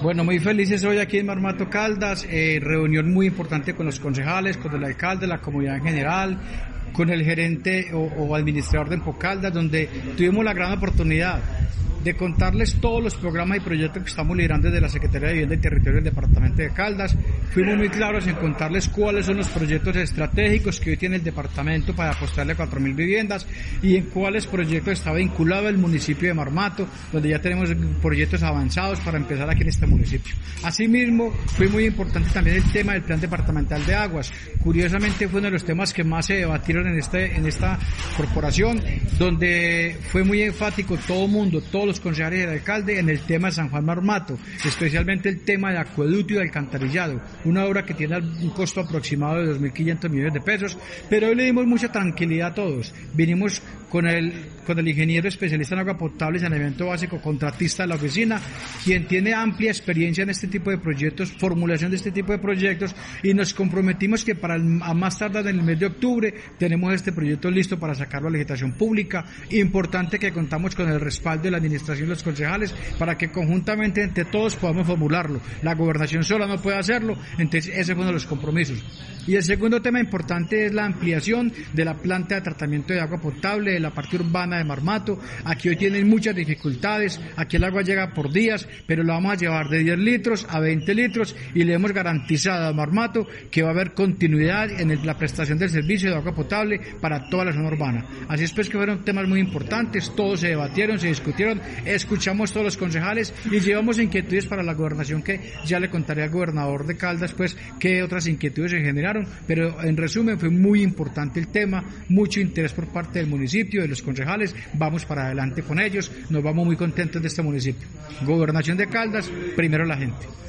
Bueno, muy felices hoy aquí en Marmato Caldas, eh, reunión muy importante con los concejales, con el alcalde, la comunidad en general, con el gerente o, o administrador de Empocaldas, donde tuvimos la gran oportunidad de contarles todos los programas y proyectos que estamos liderando desde la Secretaría de Vivienda y Territorio del Departamento de Caldas. Fuimos muy claros en contarles cuáles son los proyectos estratégicos que hoy tiene el departamento para apostarle a 4.000 viviendas y en cuáles proyectos está vinculado el municipio de Marmato, donde ya tenemos proyectos avanzados para empezar aquí en este municipio. Asimismo, fue muy importante también el tema del Plan Departamental de Aguas. Curiosamente fue uno de los temas que más se debatieron en, este, en esta corporación, donde fue muy enfático todo mundo, todos los concejales y el alcalde en el tema de San Juan Marmato, especialmente el tema de acueducto y de alcantarillado, una obra que tiene un costo aproximado de 2.500 millones de pesos, pero hoy le dimos mucha tranquilidad a todos. Vinimos con el, con el ingeniero especialista en agua potable y saneamiento básico, contratista de la oficina, quien tiene amplia experiencia en este tipo de proyectos, formulación de este tipo de proyectos, y nos comprometimos que para el, a más tardar en el mes de octubre tenemos este proyecto listo para sacarlo a la pública. Importante que contamos con el respaldo de la administración administración los concejales para que conjuntamente entre todos podamos formularlo. La gobernación sola no puede hacerlo, entonces ese fue uno de los compromisos. Y el segundo tema importante es la ampliación de la planta de tratamiento de agua potable de la parte urbana de Marmato. Aquí hoy tienen muchas dificultades, aquí el agua llega por días, pero lo vamos a llevar de 10 litros a 20 litros y le hemos garantizado a Marmato que va a haber continuidad en la prestación del servicio de agua potable para toda la zona urbana. Así es pues que fueron temas muy importantes, todos se debatieron, se discutieron, escuchamos todos los concejales y llevamos inquietudes para la gobernación que ya le contaré al gobernador de Caldas pues qué otras inquietudes se generaron, pero en resumen fue muy importante el tema, mucho interés por parte del municipio, de los concejales, vamos para adelante con ellos, nos vamos muy contentos de este municipio. Gobernación de Caldas, primero la gente.